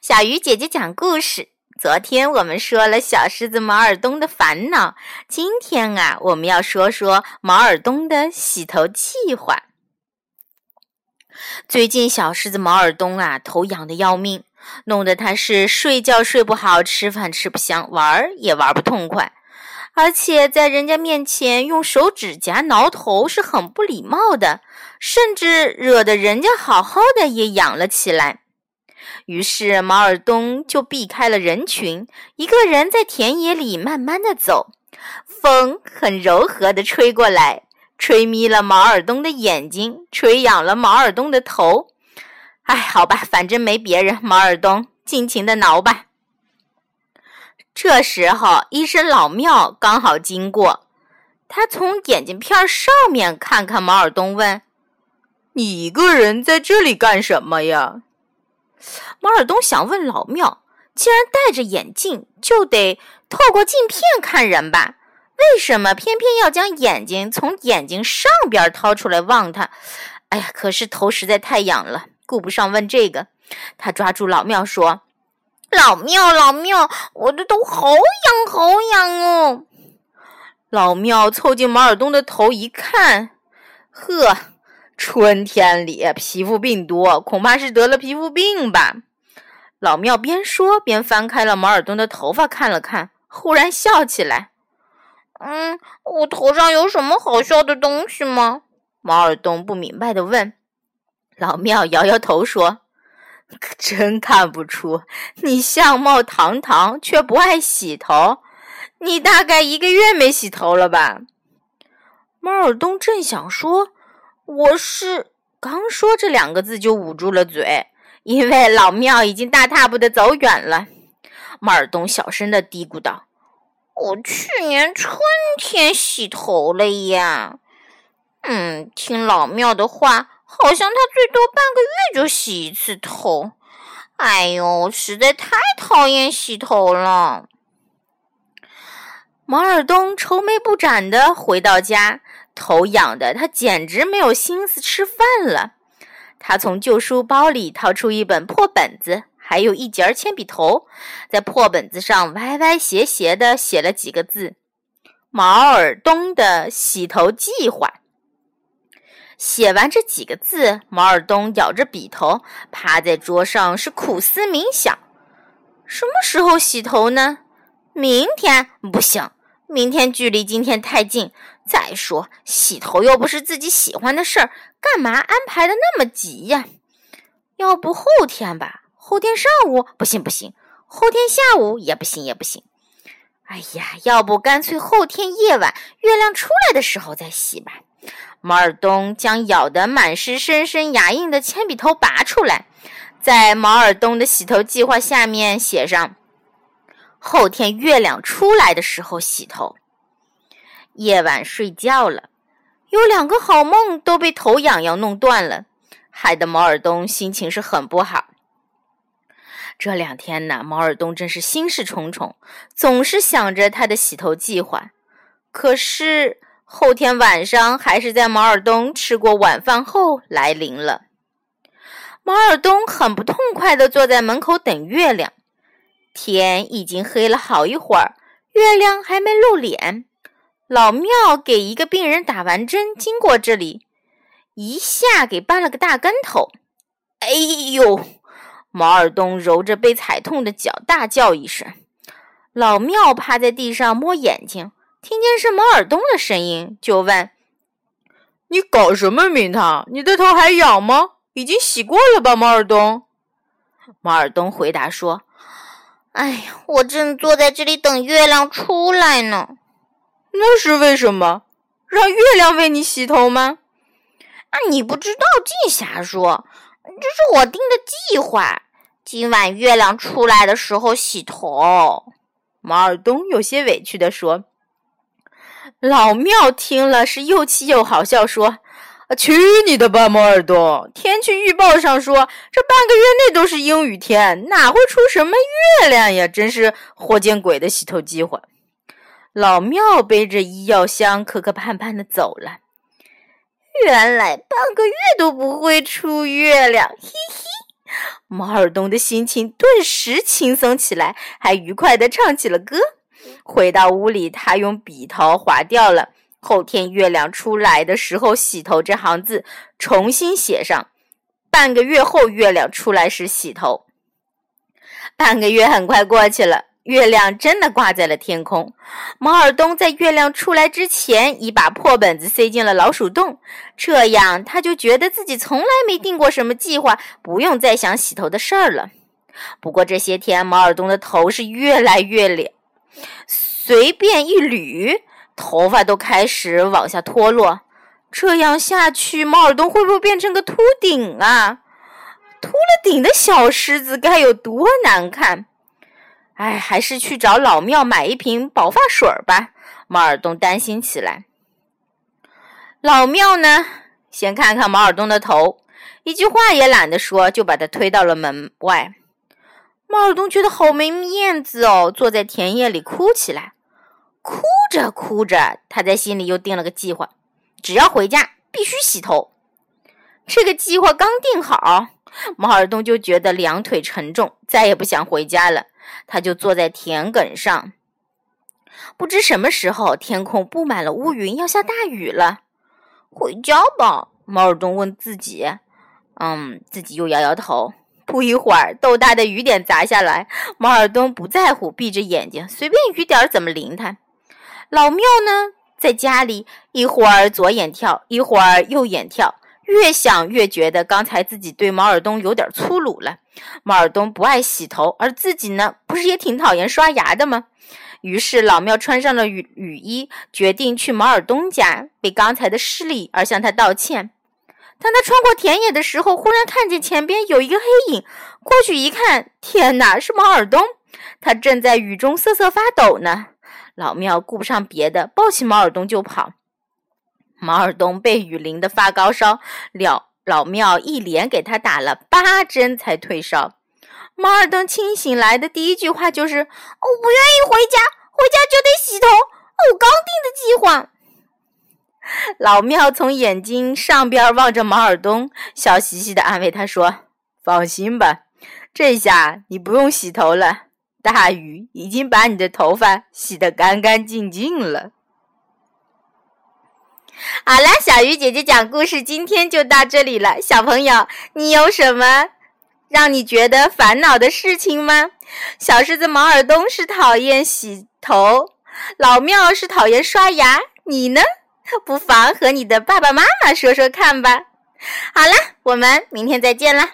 小鱼姐姐讲故事。昨天我们说了小狮子毛耳东的烦恼，今天啊，我们要说说毛耳东的洗头计划。最近小狮子毛耳东啊，头痒的要命，弄得他是睡觉睡不好，吃饭吃不香，玩儿也玩不痛快，而且在人家面前用手指甲挠头是很不礼貌的，甚至惹得人家好好的也痒了起来。于是毛尔东就避开了人群，一个人在田野里慢慢的走。风很柔和的吹过来，吹眯了毛尔东的眼睛，吹痒了毛尔东的头。哎，好吧，反正没别人，毛尔东尽情的挠吧。这时候，医生老庙刚好经过，他从眼镜片上面看看毛尔东，问：“你一个人在这里干什么呀？”毛尔东想问老庙：“既然戴着眼镜，就得透过镜片看人吧？为什么偏偏要将眼睛从眼睛上边掏出来望他？”哎呀，可是头实在太痒了，顾不上问这个。他抓住老庙说：“老庙，老庙，我的头好痒，好痒哦！”老庙凑近毛尔东的头一看，呵。春天里皮肤病多，恐怕是得了皮肤病吧？老庙边说边翻开了毛尔东的头发看了看，忽然笑起来：“嗯，我头上有什么好笑的东西吗？”毛尔东不明白的问。老庙摇摇头说：“可真看不出，你相貌堂堂，却不爱洗头。你大概一个月没洗头了吧？”毛尔东正想说。我是刚说这两个字就捂住了嘴，因为老庙已经大踏步的走远了。马尔东小声的嘀咕道：“我去年春天洗头了呀。嗯，听老庙的话，好像他最多半个月就洗一次头。哎呦，实在太讨厌洗头了。”毛尔东愁眉不展的回到家。头痒的他简直没有心思吃饭了。他从旧书包里掏出一本破本子，还有一截铅笔头，在破本子上歪歪斜斜地写了几个字：“毛尔东的洗头计划。”写完这几个字，毛尔东咬着笔头，趴在桌上是苦思冥想：什么时候洗头呢？明天不行。明天距离今天太近。再说，洗头又不是自己喜欢的事儿，干嘛安排的那么急呀？要不后天吧？后天上午不行不行，后天下午也不行也不行。哎呀，要不干脆后天夜晚月亮出来的时候再洗吧。毛尔东将咬得满是深深牙印的铅笔头拔出来，在毛尔东的洗头计划下面写上。后天月亮出来的时候洗头。夜晚睡觉了，有两个好梦都被头痒痒弄断了，害得毛尔东心情是很不好。这两天呢，毛尔东真是心事重重，总是想着他的洗头计划。可是后天晚上还是在毛尔东吃过晚饭后来临了。毛尔东很不痛快地坐在门口等月亮。天已经黑了好一会儿，月亮还没露脸。老庙给一个病人打完针，经过这里，一下给绊了个大跟头。哎呦！毛尔东揉着被踩痛的脚，大叫一声。老庙趴在地上摸眼睛，听见是毛尔东的声音，就问：“你搞什么名堂？你的头还痒吗？已经洗过了吧？”毛尔东。毛尔东回答说。哎呀，我正坐在这里等月亮出来呢。那是为什么？让月亮为你洗头吗？啊，你不知道，净瞎说！这是我定的计划。今晚月亮出来的时候洗头。毛尔东有些委屈地说。老庙听了是又气又好笑，说。去你的吧，毛尔东！天气预报上说这半个月内都是阴雨天，哪会出什么月亮呀？真是活见鬼的洗头计划！老庙背着医药箱，磕磕绊绊的走了。原来半个月都不会出月亮，嘿嘿！毛尔东的心情顿时轻松起来，还愉快地唱起了歌。回到屋里，他用笔头划掉了“后天月亮出来的时候洗头”这行字，重新写上“半个月后月亮出来时洗头”。半个月很快过去了。月亮真的挂在了天空。毛尔东在月亮出来之前，已把破本子塞进了老鼠洞，这样他就觉得自己从来没定过什么计划，不用再想洗头的事儿了。不过这些天，毛尔东的头是越来越脸，随便一捋，头发都开始往下脱落。这样下去，毛尔东会不会变成个秃顶啊？秃了顶的小狮子该有多难看！哎，还是去找老庙买一瓶保发水吧。毛尔东担心起来。老庙呢，先看看毛尔东的头，一句话也懒得说，就把他推到了门外。毛尔东觉得好没面子哦，坐在田野里哭起来。哭着哭着，他在心里又定了个计划：只要回家，必须洗头。这个计划刚定好，毛尔东就觉得两腿沉重，再也不想回家了。他就坐在田埂上，不知什么时候天空布满了乌云，要下大雨了。回家吧，毛尔东问自己。嗯，自己又摇摇头。不一会儿，豆大的雨点砸下来，毛尔东不在乎，闭着眼睛，随便雨点怎么淋他。老庙呢，在家里一会儿左眼跳，一会儿右眼跳。越想越觉得刚才自己对毛尔东有点粗鲁了。毛尔东不爱洗头，而自己呢，不是也挺讨厌刷牙的吗？于是老庙穿上了雨雨衣，决定去毛尔东家，为刚才的失礼而向他道歉。当他穿过田野的时候，忽然看见前边有一个黑影，过去一看，天哪，是毛尔东！他正在雨中瑟瑟发抖呢。老庙顾不上别的，抱起毛尔东就跑。毛尔东被雨淋得发高烧，了老庙一连给他打了八针才退烧。毛尔东清醒来的第一句话就是：“我不愿意回家，回家就得洗头。我刚定的计划。”老庙从眼睛上边望着毛尔东，笑嘻嘻地安慰他说：“放心吧，这下你不用洗头了，大雨已经把你的头发洗得干干净净了。”好啦，小鱼姐姐讲故事，今天就到这里了。小朋友，你有什么让你觉得烦恼的事情吗？小狮子毛耳东是讨厌洗头，老庙是讨厌刷牙，你呢？不妨和你的爸爸妈妈说说看吧。好啦，我们明天再见啦。